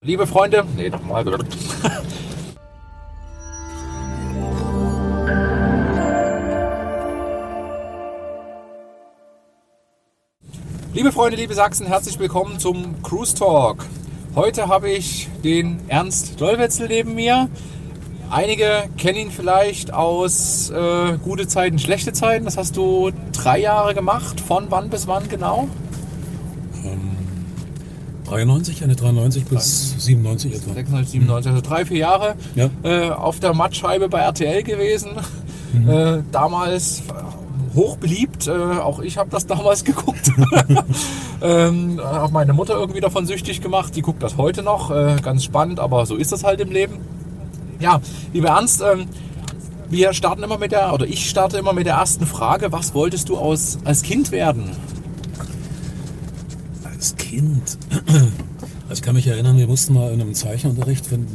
Liebe Freunde, nee, nochmal. liebe Freunde, liebe Sachsen, herzlich willkommen zum Cruise Talk. Heute habe ich den Ernst Dollwetzel neben mir. Einige kennen ihn vielleicht aus äh, gute Zeiten, schlechte Zeiten. Das hast du drei Jahre gemacht. Von wann bis wann genau? 93, eine 93 bis 97 etwa. 96, 97, also drei, vier Jahre Ja. äh, auf der Mattscheibe bei RTL gewesen. Mhm. Äh, damals hoch beliebt, äh, auch ich habe das damals geguckt. ähm, habe meine Mutter irgendwie davon süchtig gemacht, die guckt das heute noch, äh, ganz spannend, aber so ist das halt im Leben. Ja, lieber Ernst, ähm, wir starten immer mit der, oder ich starte immer mit der ersten Frage, was wolltest du aus, als Kind werden? Als Kind. Also ich kann mich erinnern, wir mussten mal in einem Zeichenunterricht, wenn,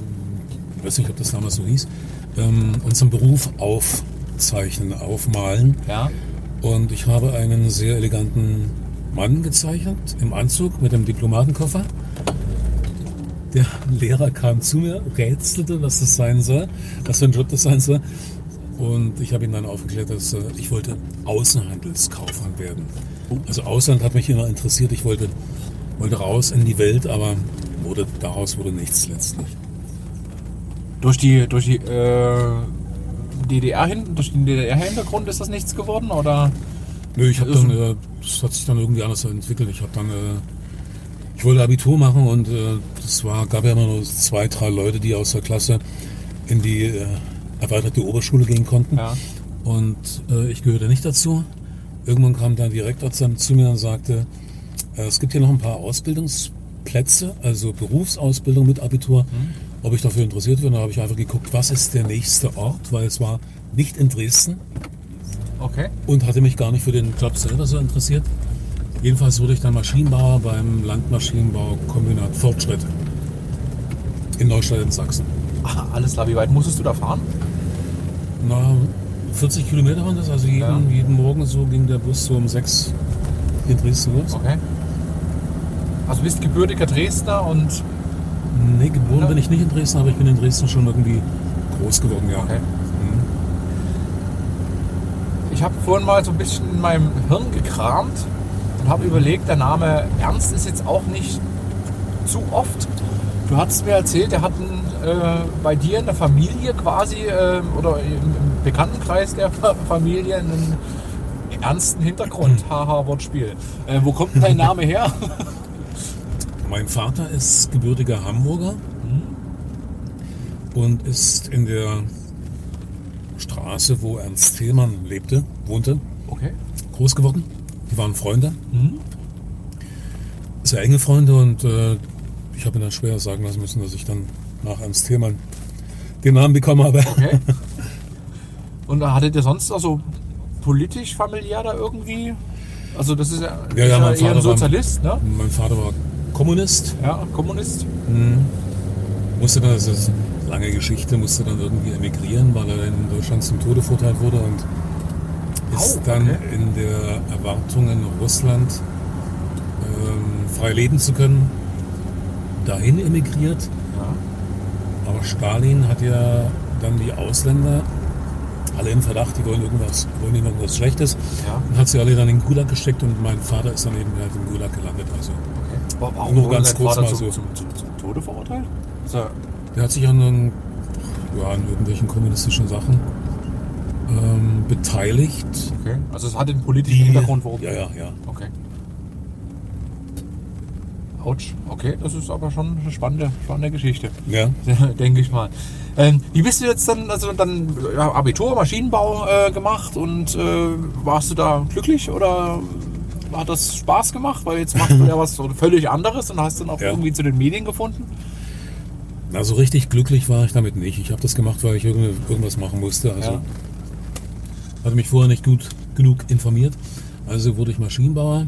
ich weiß nicht, ob das damals so hieß, ähm, unseren Beruf aufzeichnen, aufmalen. Ja. Und ich habe einen sehr eleganten Mann gezeichnet, im Anzug mit einem Diplomatenkoffer. Der Lehrer kam zu mir, rätselte, was das sein soll, was für ein Job das sein soll. Und ich habe ihm dann aufgeklärt, dass äh, ich wollte Außenhandelskaufmann werden. Also Ausland hat mich immer interessiert. Ich wollte, wollte raus in die Welt, aber wurde, daraus wurde nichts letztlich. Durch die, durch die äh, DDR hin, durch den DDR-Hintergrund ist das nichts geworden oder? Nö, ich habe dann, äh, das hat sich dann irgendwie anders entwickelt. Ich habe dann, äh, ich wollte Abitur machen und äh, das war, gab ja immer nur zwei, drei Leute, die aus der Klasse in die äh, erweiterte Oberschule gehen konnten. Ja. Und äh, ich gehörte nicht dazu. Irgendwann kam dann Direktor dann zu mir und sagte, äh, es gibt hier noch ein paar Ausbildungsplätze, also Berufsausbildung mit Abitur, ob ich dafür interessiert bin. Da habe ich einfach geguckt, was ist der nächste Ort, weil es war nicht in Dresden Okay. und hatte mich gar nicht für den Job selber so interessiert. Jedenfalls wurde ich dann Maschinenbauer beim Landmaschinenbaukombinat Fortschritt in Neustadt in Sachsen. Ah, alles klar, wie weit musstest du da fahren? Na, 40 Kilometer waren das, also jeden, Ja. jeden Morgen so ging der Bus so um 6 in Dresden los. Okay. Also du bist gebürtiger Dresdner und Nee, geboren Ja. bin ich nicht in Dresden, aber ich bin in Dresden schon irgendwie groß geworden, ja. Okay. Mhm. ich habe vorhin mal so ein bisschen in meinem Hirn gekramt und habe überlegt, der Name Ernst ist jetzt auch nicht zu oft. Du hattest mir erzählt, er hat einen, äh, bei dir in der Familie quasi äh, oder im, Bekanntenkreis der Fa- Familie einen ernsten Hintergrund. Haha, Wortspiel. Äh, wo kommt denn dein Name her? Mein Vater ist gebürtiger Hamburger und ist in der Straße, wo Ernst Thälmann lebte, wohnte, Okay. groß geworden. Die waren Freunde, Mhm. sehr enge Freunde und äh, ich habe mir dann schwer sagen lassen müssen, dass ich dann nach Ernst Thälmann den Namen bekommen habe. Okay. Und da hattet ihr sonst also politisch, familiär da irgendwie? Also das ist ja, Ja, ist ja, mein eher ein Vater war- Sozialist, ne? Mein Vater war Kommunist, Ja, Kommunist. musste dann, das ist eine lange Geschichte, musste dann irgendwie emigrieren, weil er in Deutschland zum Tode verurteilt wurde und ist dann okay. in der Erwartung in Russland ähm, frei leben zu können, dahin emigriert. Ja. Aber Stalin hat ja dann die Ausländer alle im Verdacht, die wollen irgendwas, wollen irgendwas Schlechtes Ja. und hat sie alle dann in den Gulag gesteckt und mein Vater ist dann eben halt im Gulag gelandet. Also Okay. Wa- Warum Nur ganz kurz mal zum, so. zum, zum, zum Tode verurteilt? Er, Der hat sich an, den, ja, an irgendwelchen kommunistischen Sachen ähm, beteiligt. okay. Also es hat den politischen Hintergrund, warum? Ja, ja, ja. Okay. Autsch. Okay, das ist aber schon eine spannende, spannende Geschichte. ja. denke ich mal. Ähm, wie bist du jetzt dann, also dann ja, Abitur, Maschinenbau äh, gemacht und äh, warst du da glücklich oder hat das Spaß gemacht? Weil jetzt machst du ja was so völlig anderes und hast dann auch Ja. irgendwie zu den Medien gefunden. Na, so richtig glücklich war ich damit nicht. Ich habe das gemacht, weil ich irgendwas machen musste. Also Ja. hatte mich vorher nicht gut genug informiert. Also wurde ich Maschinenbauer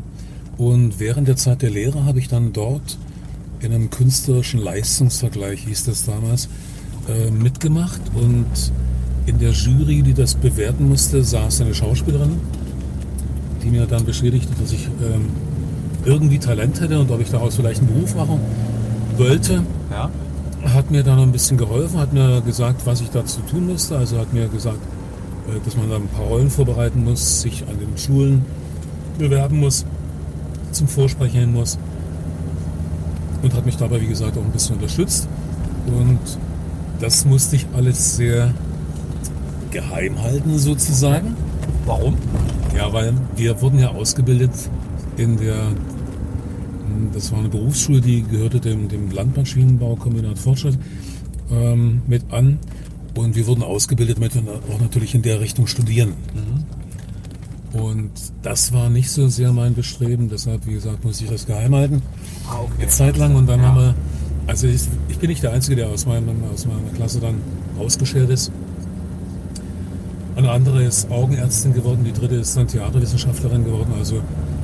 und während der Zeit der Lehre habe ich dann dort in einem künstlerischen Leistungsvergleich, hieß das damals, äh, mitgemacht und in der Jury, die das bewerten musste, saß eine Schauspielerin, die mir dann beschädigte, dass ich ähm, irgendwie Talent hätte und ob ich daraus vielleicht einen Beruf machen wollte. Ja. hat mir dann ein bisschen geholfen, hat mir gesagt, was ich dazu tun musste. Also hat mir gesagt, äh, dass man da ein paar Rollen vorbereiten muss, sich an den Schulen bewerben muss, zum Vorsprechen muss. Und hat mich dabei, wie gesagt, auch ein bisschen unterstützt. Und das musste ich alles sehr geheim halten, sozusagen. Warum? Ja, weil wir wurden ja ausgebildet in der, das war eine Berufsschule, die gehörte dem, dem Landmaschinenbaukombinat Fortschritt ähm, mit an. Und wir wurden ausgebildet mit auch natürlich in der Richtung studieren. Und das war nicht so sehr mein Bestreben, deshalb, wie gesagt, musste ich das geheim halten. Ah, okay. Eine Zeit lang und dann Ja. haben wir, also ich, ich bin nicht der Einzige, der aus, meinem, aus meiner Klasse dann ausgeschert ist. Eine andere ist Augenärztin geworden, die dritte ist dann Theaterwissenschaftlerin geworden. Also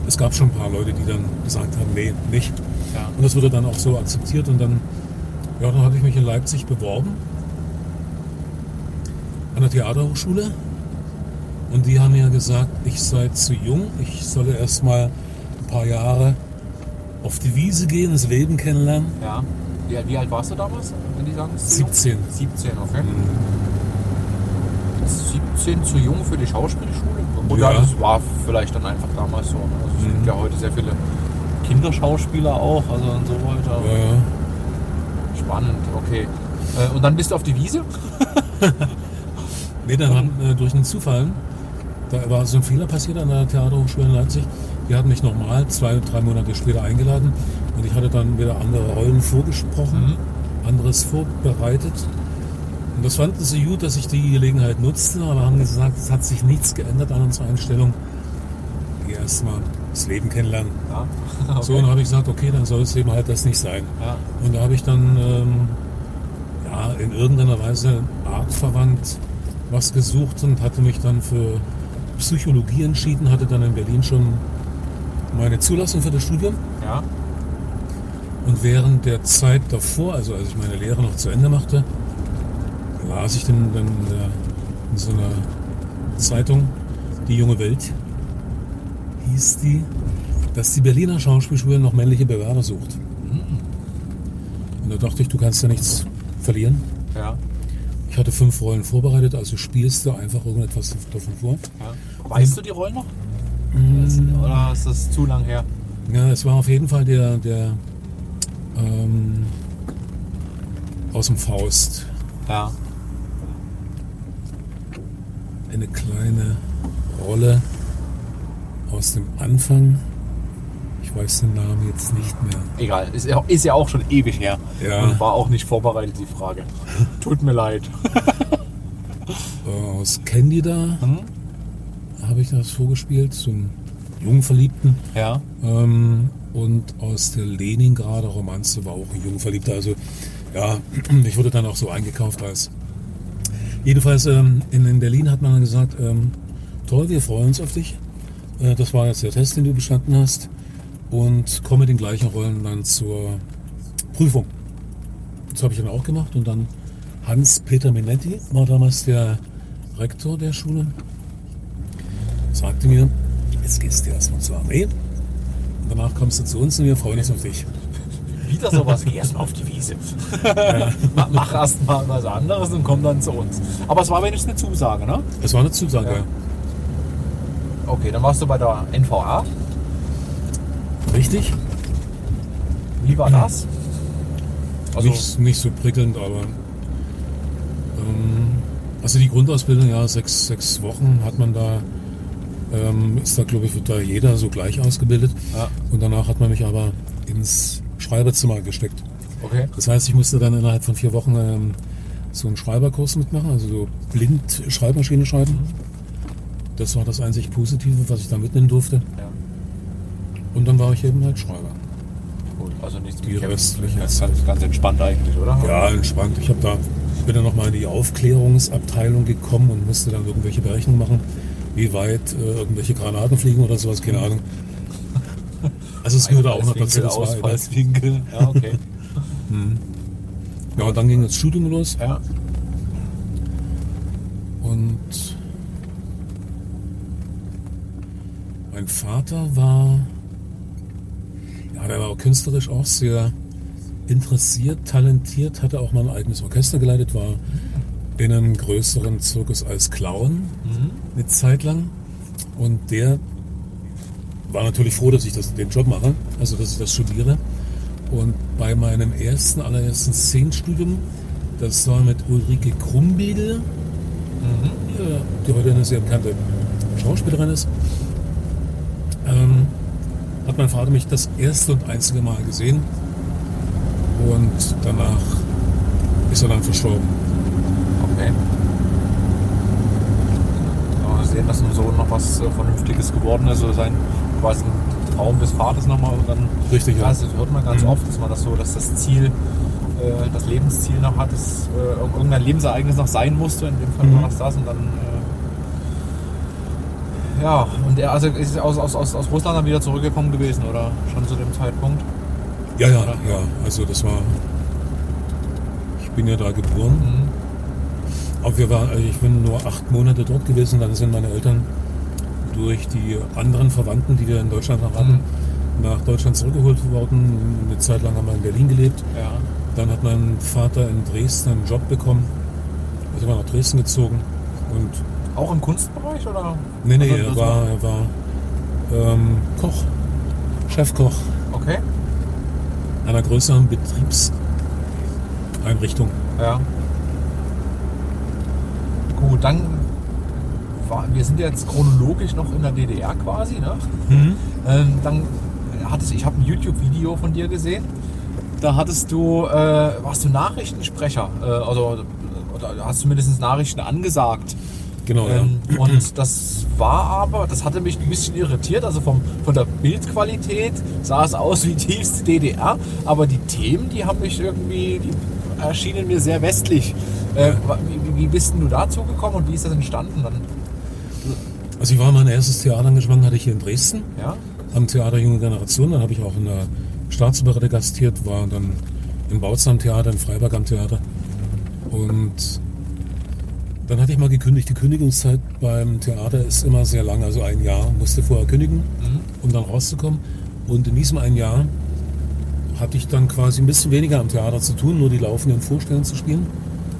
es gab schon ein paar Leute, die dann gesagt haben, nee, nicht. Ja. Und das wurde dann auch so akzeptiert und dann, ja, dann habe ich mich in Leipzig beworben an der Theaterhochschule und die haben mir gesagt, ich sei zu jung, ich solle erst mal ein paar Jahre auf die Wiese gehen, das Leben kennenlernen. Ja. Wie, wie alt warst du damals, wenn die sagen? es ist zu jung? 17. 17, okay. 17 zu jung für die Schauspielschule? Oder Ja. das war vielleicht dann einfach damals so. ne? Also es gibt ja heute sehr viele Kinderschauspieler auch, also und so weiter. Ja, ja. Spannend, okay. Äh, und dann bist du auf die Wiese? Nee, dann haben, äh, durch einen Zufall, da war so ein Fehler passiert an der Theaterhochschule in Leipzig. Die hatten mich nochmal zwei, drei Monate später eingeladen und ich hatte dann wieder andere Rollen vorgesprochen, anderes vorbereitet. Und das fanden sie gut, dass ich die Gelegenheit nutzte, aber haben gesagt, es hat sich nichts geändert an unserer Einstellung. Geh erstmal das Leben kennenlernen. Ja. So, und habe ich gesagt, okay, dann soll es eben halt das nicht sein. Ja. Und da habe ich dann ähm, ja, in irgendeiner Weise artverwandt was gesucht und hatte mich dann für Psychologie entschieden, hatte dann in Berlin schon meine Zulassung für das Studium. ja. Und während der Zeit davor, also als ich meine Lehre noch zu Ende machte, las ich dann, dann in, der, in so einer Zeitung, Die junge Welt, hieß die, dass die Berliner Schauspielschule noch männliche Bewerber sucht. Und da dachte ich, du kannst ja nichts verlieren. ja. Ich hatte fünf Rollen vorbereitet, also spielst du einfach irgendetwas davon vor. ja. Weißt du die Rollen noch? Oder ist das zu lang her? Ja, es war auf jeden Fall der, der ähm, aus dem Faust. Ja. Eine kleine Rolle aus dem Anfang. Ich weiß den Namen jetzt nicht mehr. Egal, ist ja, ist ja auch schon ewig her. Ja. Und war auch nicht vorbereitet, die Frage. Tut mir leid. Äh, Aus Candida Hm? Habe ich das vorgespielt, einen Jungverliebten. Ja. Ähm, und aus der Leningrader Romanze war auch ein Jungverliebter. Also ja, ich wurde dann auch so eingekauft als. Jedenfalls ähm, in, in Berlin hat man dann gesagt, ähm, toll, wir freuen uns auf dich. Äh, das war jetzt der Test, den du bestanden hast. Und komm mit den gleichen Rollen dann zur Prüfung. Das habe ich dann auch gemacht und dann Hans-Peter Minetti war damals der Rektor der Schule. Sagte mir, jetzt gehst du erstmal zur Armee und danach kommst du zu uns und wir freuen uns auf dich. Wieder sowas, geh erst mal auf die Wiese. Ma- Mach erst mal was anderes und komm dann zu uns. Aber es war wenigstens eine Zusage, ne? Das war eine Zusage. Ja. Okay, dann warst du bei der NVA. Richtig? Wie war das? Also, nicht, nicht so prickelnd, aber ähm, also die Grundausbildung, ja, sechs, sechs Wochen hat man da, ähm, ist da glaube ich wird da jeder so gleich ausgebildet. Ja. Und danach hat man mich aber ins Schreiberzimmer gesteckt. okay. Das heißt, ich musste dann innerhalb von vier Wochen ähm, so einen Schreiberkurs mitmachen, also so blind Schreibmaschine schreiben. Das war das einzig Positive, was ich da mitnehmen durfte. Ja, Und dann war ich eben halt Schreiber. gut. Also nichts Die restlichen ganz, ganz, ganz entspannt eigentlich, oder? Ja, entspannt. Ich habe da bin dann nochmal in die Aufklärungsabteilung gekommen und musste dann irgendwelche Berechnungen machen, wie weit äh, irgendwelche Granaten fliegen oder sowas, keine Ahnung. Also es gehörte auch noch dazu. Das war, Ausfallswinkel. Ja, okay. ja, und dann ging das Studium los ja. und mein Vater war, ja, der war künstlerisch auch sehr interessiert, talentiert, hatte auch mal ein eigenes Orchester geleitet, war in einem größeren Zirkus als Clown Mhm. eine Zeit lang. Und der war natürlich froh, dass ich das, den Job mache, also dass ich das studiere. Und bei meinem ersten, allerersten Szenenstudium, das war mit Ulrike Krumbiegel, Mhm. ja, die heute eine sehr bekannte Schauspielerin ist, ähm, hat mein Vater mich das erste und einzige Mal gesehen. Und danach ist er dann verstorben. Ja, wir sehen, dass dem Sohn noch was äh, Vernünftiges geworden ist, oder sein quasi ein Traum des Vaters nochmal und dann. Richtig, ja. Also, das hört man ganz Mhm. oft, dass man das so, dass das Ziel, äh, das Lebensziel noch hat, dass äh, irgendein Lebensereignis noch sein musste. In dem Fall Mhm. war das das und dann. Äh, ja, und er also ist aus, aus, aus, aus Russland dann wieder zurückgekommen gewesen, oder schon zu dem Zeitpunkt? Ja, ja, Oder? ja. Also das war. Ich bin ja da geboren. Mhm. Aber wir waren, also ich bin nur acht Monate dort gewesen. Dann sind meine Eltern durch die anderen Verwandten, die wir in Deutschland noch hatten, nach Deutschland zurückgeholt worden. Eine Zeit lang haben wir in Berlin gelebt. Ja. Dann hat mein Vater in Dresden einen Job bekommen. Also war nach Dresden gezogen. Und Auch im Kunstbereich, oder? nee, nee, Also, er war, er war ähm, Koch, Chefkoch Okay. einer größeren Betriebseinrichtung. Ja. Gut, dann war, wir sind jetzt chronologisch noch in der DDR quasi, ne? Mhm. Ähm, dann hattest ich habe ein YouTube-Video von dir gesehen. Da hattest du, äh, warst du Nachrichtensprecher, äh, also oder hast zumindest Nachrichten angesagt. Genau, Ähm, ja. und das war aber, das hatte mich ein bisschen irritiert. Also vom, von der Bildqualität sah es aus wie tiefste DDR, aber die Themen, die haben mich irgendwie, die erschienen mir sehr westlich. Äh, wie, bist denn du dazu gekommen und wie ist das entstanden dann? Also ich war mein erstes Theaterengagement hatte ich hier in Dresden Ja? am Theater Junge Generation. Dann habe ich auch in der Staatsoperette gastiert, war dann im Bautzen am Theater, in Freiberg am Theater. Und dann hatte ich mal gekündigt. Die Kündigungszeit beim Theater ist immer sehr lang, also ein Jahr musste vorher kündigen, Mhm. um dann rauszukommen. Und in diesem ein Jahr hatte ich dann quasi ein bisschen weniger am Theater zu tun, nur die laufenden Vorstellungen zu spielen.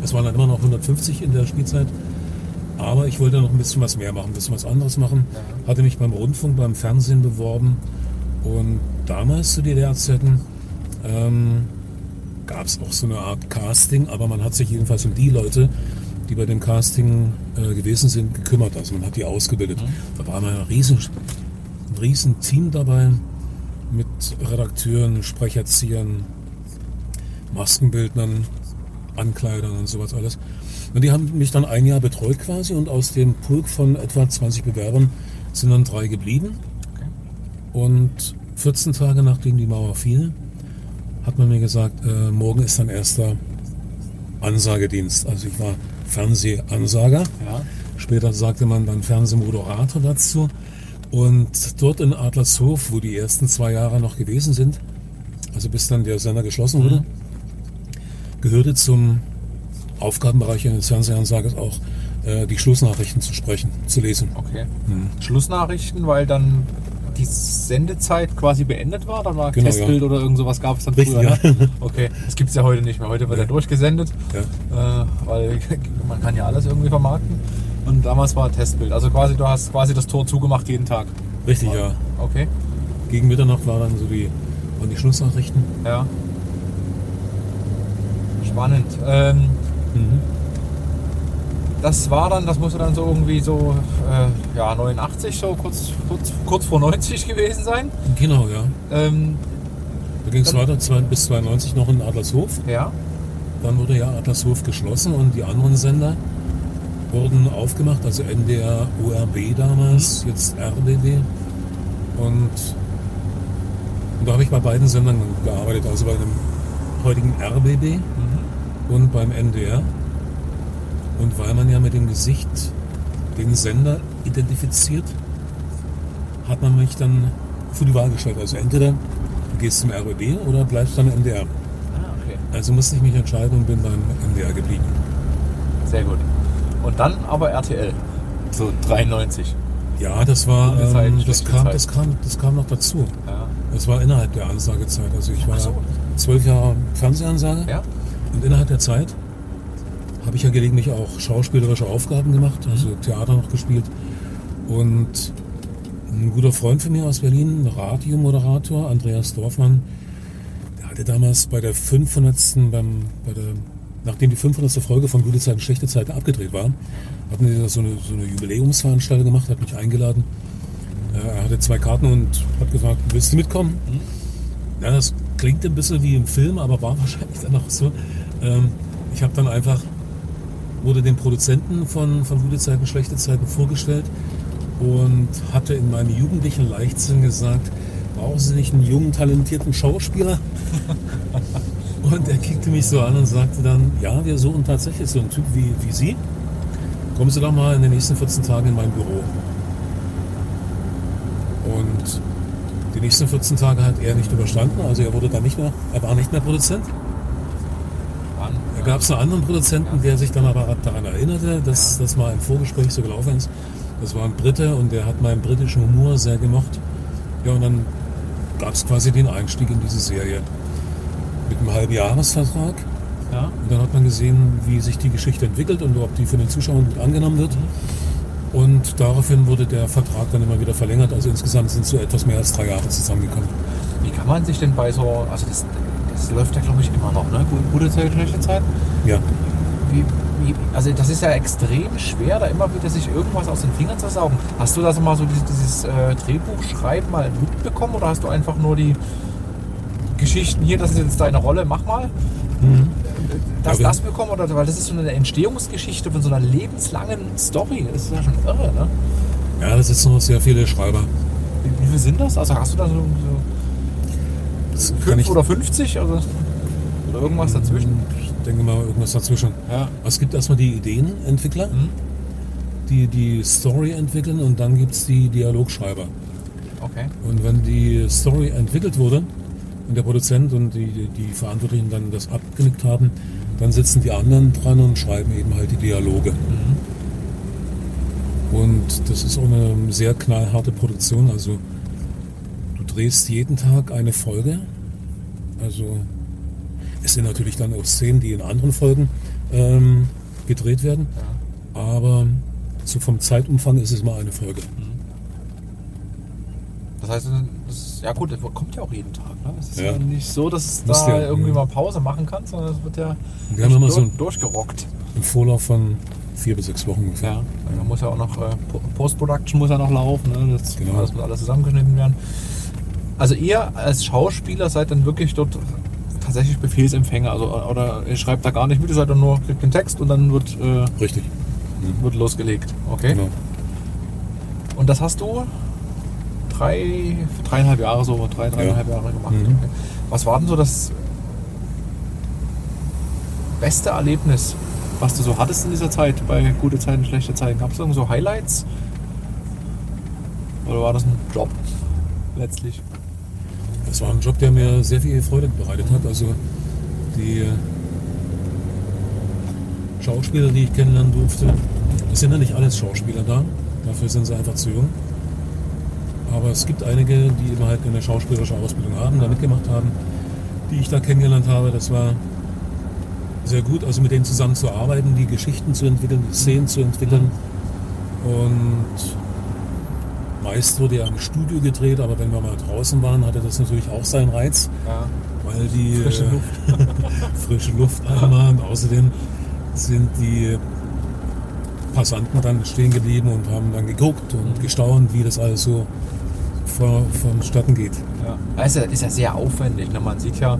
Es waren dann immer noch 150 in der Spielzeit. Aber ich wollte noch ein bisschen was mehr machen, ein bisschen was anderes machen. Ja. Hatte mich beim Rundfunk, beim Fernsehen beworben. Und damals zu DDR-Zeiten ähm, gab es auch so eine Art Casting, aber man hat sich jedenfalls um die Leute, die bei dem Casting äh, gewesen sind, gekümmert. Also man hat die ausgebildet. Da war ein riesen, ein riesen Team dabei mit Redakteuren, Sprecherziehern, Maskenbildnern, Ankleidern und sowas alles. Und die haben mich dann ein Jahr betreut quasi und aus dem Pulk von etwa 20 Bewerbern sind dann drei geblieben. Okay. Und 14 Tage nachdem die Mauer fiel, hat man mir gesagt, äh, morgen ist dein erster Ansagedienst. Also ich war Fernsehansager. Ja. Später sagte man dann Fernsehmoderator dazu. Und dort in Adlershof, wo die ersten zwei Jahre noch gewesen sind, also bis dann der Sender geschlossen wurde, gehörte zum Aufgabenbereich eines Fernsehansagers auch, äh, die Schlussnachrichten zu sprechen, zu lesen. Okay. Schlussnachrichten, weil dann die Sendezeit quasi beendet war, dann war Genau, Testbild oder irgend sowas gab es dann Richtig, früher. ja. Ne? Okay, das gibt es ja heute nicht mehr. Heute wird ja durchgesendet, Ja. äh, weil man kann ja alles irgendwie vermarkten. Und damals war Testbild. Also quasi, du hast quasi das Tor zugemacht jeden Tag. Richtig, ja. Okay, Gegen Mitternacht war dann so die, waren die Schlussnachrichten. ja. Spannend. Ähm, das war dann, das musste dann so irgendwie so, äh, ja, 89, so kurz, kurz, kurz vor 90 gewesen sein. Genau, ja. Ähm, Da ging es weiter zwei, bis 92 noch in Adlershof. ja. Dann wurde ja Adlershof geschlossen und die anderen Sender wurden aufgemacht, also NDR, ORB damals, jetzt RBB. Und, und da habe ich bei beiden Sendern gearbeitet, also bei dem heutigen RBB Mhm. Und beim NDR. Und weil man ja mit dem Gesicht den Sender identifiziert, hat man mich dann vor die Wahl gestellt. Also entweder du gehst zum RBB oder bleibst beim NDR. Ah, okay. Also musste ich mich entscheiden und bin beim NDR geblieben. Sehr gut. Und dann aber RTL. So 93. Ja, das war, Gute Zeit, ähm, das, kam, Zeit. das, kam, das kam noch dazu. Ja. Das war innerhalb der Ansagezeit. Also ich war Ach so. zwölf Jahre Fernsehansage. Ja? Und innerhalb der Zeit habe ich ja gelegentlich auch schauspielerische Aufgaben gemacht, also Theater noch gespielt. Und ein guter Freund von mir aus Berlin, Radiomoderator, Andreas Dorfmann, der hatte damals bei der 500. Beim, bei der, nachdem die 500. Folge von Gute Zeiten, Schlechte Zeiten abgedreht war, hatten die so eine, so eine Jubiläumsveranstaltung gemacht, hat mich eingeladen. Äh, Er hatte zwei Karten und hat gefragt, willst du mitkommen? Ja, das klingt ein bisschen wie im Film, aber war wahrscheinlich dann auch so. Ähm, ich habe dann einfach, wurde den Produzenten von, von Gute Zeiten, Schlechte Zeiten vorgestellt und hatte in meinem jugendlichen Leichtsinn gesagt, brauchen Sie nicht einen jungen, talentierten Schauspieler? und er kickte mich so an und sagte dann, ja, wir suchen tatsächlich so einen Typ wie, wie Sie. Kommen Sie doch mal in den nächsten 14 Tagen in mein Büro. Und die nächsten 14 Tage hat er nicht überstanden, also er wurde dann nicht mehr, er war nicht mehr Produzent. Gab es einen anderen Produzenten, der sich dann aber daran erinnerte, dass das mal im Vorgespräch so gelaufen ist. Das war ein Brite und der hat meinen britischen Humor sehr gemocht. Ja, und dann gab es quasi den Einstieg in diese Serie. Mit einem halben Jahresvertrag. Ja. Und dann hat man gesehen, wie sich die Geschichte entwickelt und ob die von den Zuschauern gut angenommen wird. Und daraufhin wurde der Vertrag dann immer wieder verlängert. Also insgesamt sind so etwas mehr als drei Jahre zusammengekommen. Wie kann man sich denn bei so, also das, das läuft ja glaube ich immer noch, ne? Gute Zeit, schlechte Zeit. Ja. Wie, wie, also das ist ja extrem schwer, da immer wieder sich irgendwas aus den Fingern zu saugen. Hast du das mal so dieses, dieses äh, Drehbuchschreiben mal mitbekommen oder hast du einfach nur die Geschichten hier, das ist jetzt deine Rolle, mach mal? Das, Ja, wir- das bekommen oder weil das ist so eine Entstehungsgeschichte von so einer lebenslangen Story. Das ist ja schon irre, ne? Ja, das sitzen noch sehr viele Schreiber. Wie, wie viel sind das? Also hast du da so, so Das fünf oder 50 also, oder irgendwas dazwischen? ich denke mal, irgendwas dazwischen. Ja. Es gibt erstmal die Ideenentwickler, Mhm. die die Story entwickeln und dann gibt es die Dialogschreiber. Okay. Und wenn die Story entwickelt wurde und der Produzent und die, die Verantwortlichen dann das abgenickt haben, dann sitzen die anderen dran und schreiben eben halt die Dialoge. Und das ist auch eine sehr knallharte Produktion. Also du drehst jeden Tag eine Folge. Also es sind natürlich dann auch Szenen, die in anderen Folgen ähm, gedreht werden. Aber so vom Zeitumfang ist es mal eine Folge. Das heißt, das, ja gut, das kommt ja auch jeden Tag. Ne? Es ist ja. Ja. nicht so, dass Musst da ja, irgendwie ja. mal Pause machen kannst, sondern es wird ja Wir haben immer durch, so ein- durchgerockt. Im Vorlauf von vier bis sechs Wochen ungefähr. Ja, da muss ja auch noch äh, Po- Post-Production muss ja noch laufen. Ne? Das, Genau. das muss alles zusammengeschnitten werden. Also ihr als Schauspieler seid dann wirklich dort tatsächlich Befehlsempfänger, also oder ihr schreibt da gar nicht mit, ihr seid dann nur kriegt den Text und dann wird, äh, Richtig. wird losgelegt. Okay. Genau. Und das hast du drei, dreieinhalb Jahre so, drei, dreieinhalb Jahre gemacht. Mhm. Okay. Was war denn so das beste Erlebnis, was du so hattest in dieser Zeit, bei gute Zeiten, schlechte Zeiten? Gab es irgend so Highlights? Oder war das ein Job letztlich? Das war ein Job, der mir sehr viel Freude bereitet hat. Also die Schauspieler, die ich kennenlernen durfte, es sind ja nicht alles Schauspieler da. Dafür sind sie einfach zu jung. Aber es gibt einige, die eben halt eine schauspielerische Ausbildung haben, da mitgemacht haben, die ich da kennengelernt habe. Das war sehr gut, also mit denen zusammenzuarbeiten, die Geschichten zu entwickeln, die Szenen zu entwickeln. Und meist wurde ja im Studio gedreht, aber wenn wir mal draußen waren, hatte das natürlich auch seinen Reiz, Ja. weil die Frische Luft. frische Luft einmal und außerdem sind die Passanten dann stehen geblieben und haben dann geguckt und gestaunt, wie das alles so vor, vonstatten geht. Ja. Also ist ja sehr aufwendig. Ne? Man sieht ja, äh,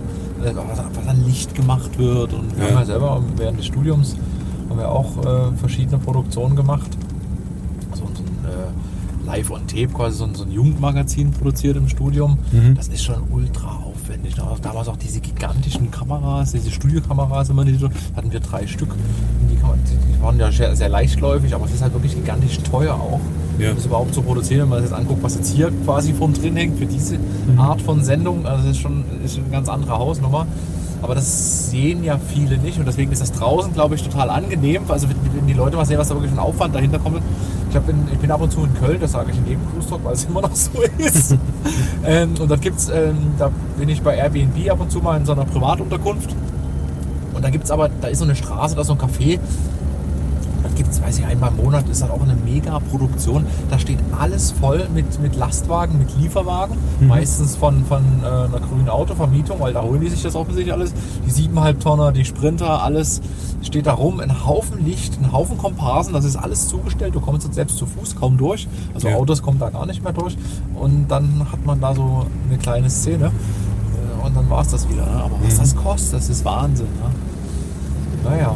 was was an Licht gemacht wird. Und wir Ja. haben ja selber während des Studiums haben wir auch äh, verschiedene Produktionen gemacht. So, so ein äh, Live on Tape, quasi so ein, so ein Jugendmagazin produziert im Studium. Mhm. Das ist schon ultra aufwendig. Damals auch diese gigantischen Kameras, diese Studiokameras immer, die hatten wir drei Stück. Die, die waren ja sehr, sehr leichtläufig, aber es ist halt wirklich gigantisch teuer auch Ja. das überhaupt zu produzieren, wenn man sich jetzt anguckt, was jetzt hier quasi von drin hängt für diese Mhm. Art von Sendung. Also das ist schon ist eine ganz andere Hausnummer. Aber das sehen ja viele nicht und deswegen ist das draußen, glaube ich, total angenehm. Also wenn wenn die Leute mal sehen, was da wirklich für ein Aufwand dahinter kommt. Ich, in, ich bin ab und zu in Köln, das sage ich in jedem Cruise Talk, weil es immer noch so ist. ähm, und dann gibt's, ähm, da bin ich bei Airbnb ab und zu mal in so einer Privatunterkunft. Und da gibt es aber, da ist so eine Straße, da ist so ein Café. Da gibt es, weiß ich, einmal im Monat ist dann auch eine Mega-Produktion. Da steht alles voll mit, mit Lastwagen, mit Lieferwagen. Mhm. Meistens von, von äh, einer grünen Autovermietung, weil da holen die sich das offensichtlich alles. Die 7,5 Tonner, die Sprinter, alles steht da rum. Ein Haufen Licht, ein Haufen Komparsen, das ist alles zugestellt. Du kommst jetzt selbst zu Fuß kaum durch. Also Ja. Autos kommen da gar nicht mehr durch. Und dann hat man da so eine kleine Szene. Äh, Und dann war es das wieder. Ne? Aber was Mhm. das kostet, das ist Wahnsinn. Ne? Naja.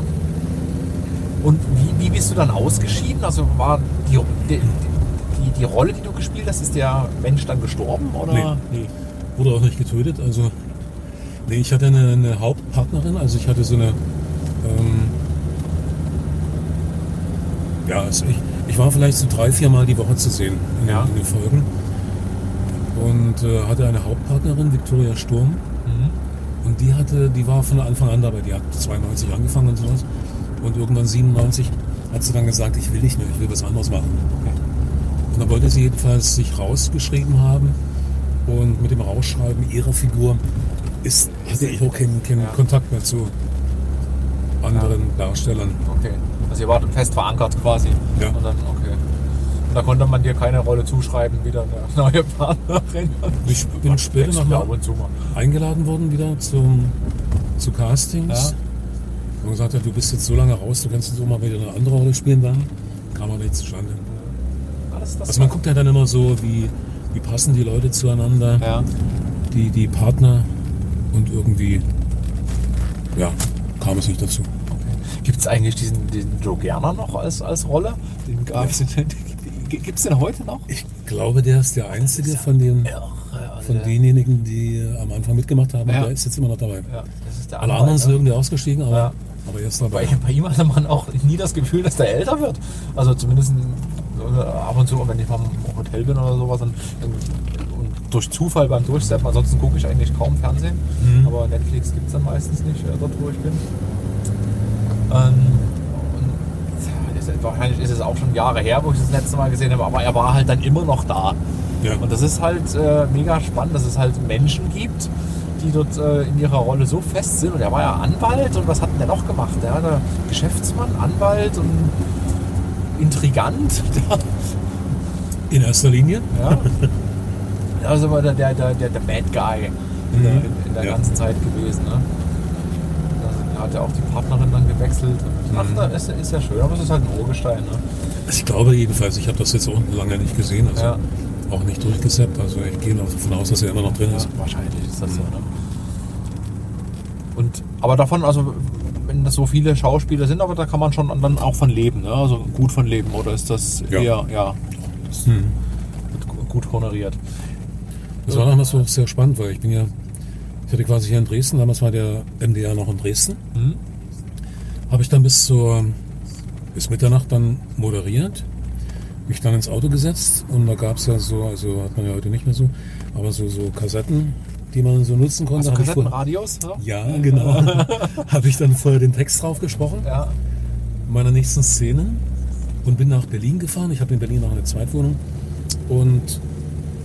Und wie, wie bist du dann ausgeschieden? Also war die, die, die, die Rolle, die du gespielt hast, ist der Mensch dann gestorben? Oder? Nee. Wurde auch nicht getötet. Also, nee, ich hatte eine, eine Hauptpartnerin, also ich hatte so eine. Ähm, ja, also ich, ich war vielleicht so drei, vier Mal die Woche zu sehen in, Ja. den, in den Folgen. Und äh, hatte eine Hauptpartnerin, Victoria Sturm. Mhm. Und die hatte, die war von Anfang an dabei. Die hat 92 angefangen und sowas. Und irgendwann 97 hat sie dann gesagt, ich will nicht mehr, ich will was anderes machen. Und dann wollte sie jedenfalls sich rausgeschrieben haben. Und mit dem Rausschreiben ihrer Figur ist, hatte ich auch keinen, keinen Ja. Kontakt mehr zu anderen Darstellern. okay. Also ihr wart fest verankert quasi. Ja. Und dann, okay. Und da konnte man dir keine Rolle zuschreiben, wieder eine neue Partnerin. Ich bin später nochmal eingeladen worden wieder zum, zu Castings. Ja. Und gesagt hat, du bist jetzt so lange raus, du kannst jetzt auch mal wieder eine andere Rolle spielen dann. Kam aber nicht zustande. Alles Also man guckt ja dann immer so, wie, wie passen die Leute zueinander, ja. die, die Partner und irgendwie, ja, kam es nicht dazu. Gibt es eigentlich diesen, diesen Joe Gerner noch als, als Rolle? Den gab's Gibt es den heute noch? Ich glaube, der ist der einzige von den, Irre, also von denjenigen, die am Anfang mitgemacht haben. Ja. Der ist jetzt immer noch dabei. Ja, ist Alle anderen sind ne? irgendwie ausgestiegen, aber, Ja. Aber jetzt Bei, dabei. bei ihm hatte man auch nie das Gefühl, dass der älter wird. Also zumindest äh, ab und zu, wenn ich mal im Hotel bin oder sowas und, und durch Zufall beim Durchsetzen. Ansonsten gucke ich eigentlich kaum Fernsehen. Mhm. Aber Netflix gibt es dann meistens nicht äh, dort, wo ich bin. Ähm, ist, wahrscheinlich ist es auch schon Jahre her, wo ich das letzte Mal gesehen habe, aber er war halt dann immer noch da. Ja. Und das ist halt äh, mega spannend, dass es halt Menschen gibt, die dort äh, in ihrer Rolle so fest sind. Und er war ja Anwalt und was hat denn der noch gemacht? Der war Geschäftsmann, Anwalt und Intrigant. In erster Linie. ja. Also war der, der, der, der, der Bad Guy in der, Mhm. in der Ja. ganzen Zeit gewesen. Ne? Da hat er auch die Partnerin dann gewechselt. Ach, Mhm. da ist, ist ja schön, aber es ist halt ein Urgestein. Ne? Ich glaube jedenfalls, ich habe das jetzt auch lange nicht gesehen, also Ja. Auch nicht durchgesäppt. Also ich gehe davon aus, dass er immer noch drin Ja, ist. wahrscheinlich ist das so. Mhm. Ne? Und, aber davon, also wenn das so viele Schauspieler sind, aber da kann man schon dann auch von leben, ne? also gut von leben, oder ist das Ja. eher, ja, Hm. wird gu- gut honoriert? Das war damals so sehr spannend, weil ich bin ja, ich hatte quasi hier in Dresden, damals war der MDR noch in Dresden, Mhm. habe ich dann bis zur, bis Mitternacht dann moderiert, mich dann ins Auto gesetzt und da gab es ja so, also hat man ja heute nicht mehr so, aber so, so Kassetten, die man so nutzen konnte. Also Kassettenradios? Ja? ja, genau. habe ich dann vorher den Text drauf gesprochen. ja. in meiner nächsten Szene und bin nach Berlin gefahren. Ich habe in Berlin noch eine Zweitwohnung und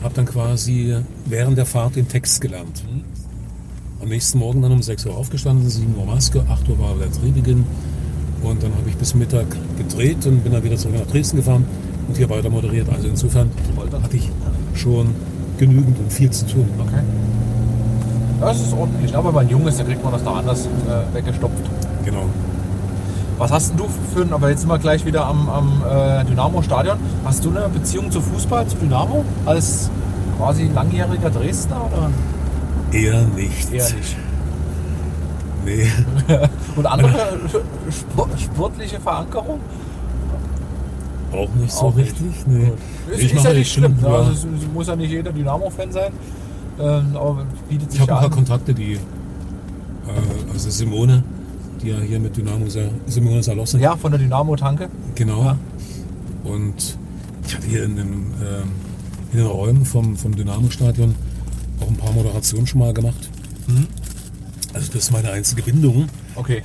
habe dann quasi während der Fahrt den Text gelernt. Mhm. Am nächsten Morgen dann um 6 Uhr aufgestanden, 7 Uhr Maske, 8 Uhr war der Drehbeginn und dann habe ich bis Mittag gedreht und bin dann wieder zurück nach Dresden gefahren und hier weiter moderiert. Also insofern hatte ich schon genügend und viel zu tun. Okay. Das ist ordentlich, aber wenn man jung ist, dann kriegt man das da anders äh, weggestopft. Genau. Was hast denn du für ein, aber jetzt sind wir gleich wieder am, am äh, Dynamo-Stadion. Hast du eine Beziehung zu Fußball, zu Dynamo? Als quasi langjähriger Dresdner oder Eher nicht. eher nicht? Nee. Und andere Sport, sportliche Verankerung? Auch nicht so Auch nicht. richtig. Nee. Ist, Ich ist ja die nicht schlimm. Ne? ja. Also, muss ja nicht jeder Dynamo-Fan sein. Ähm, aber bietet Ich sich habe ja ein paar. Kontakte, die, äh, also Simone, die ja hier mit Dynamo, Simone Salossi, Ja, von der Dynamo-Tanke. genau. Ja. Und ich hatte hier in den, ähm, in den Räumen vom, vom Dynamo-Stadion auch ein paar Moderationen schon mal gemacht. Mhm. Also das ist meine einzige Bindung. Okay.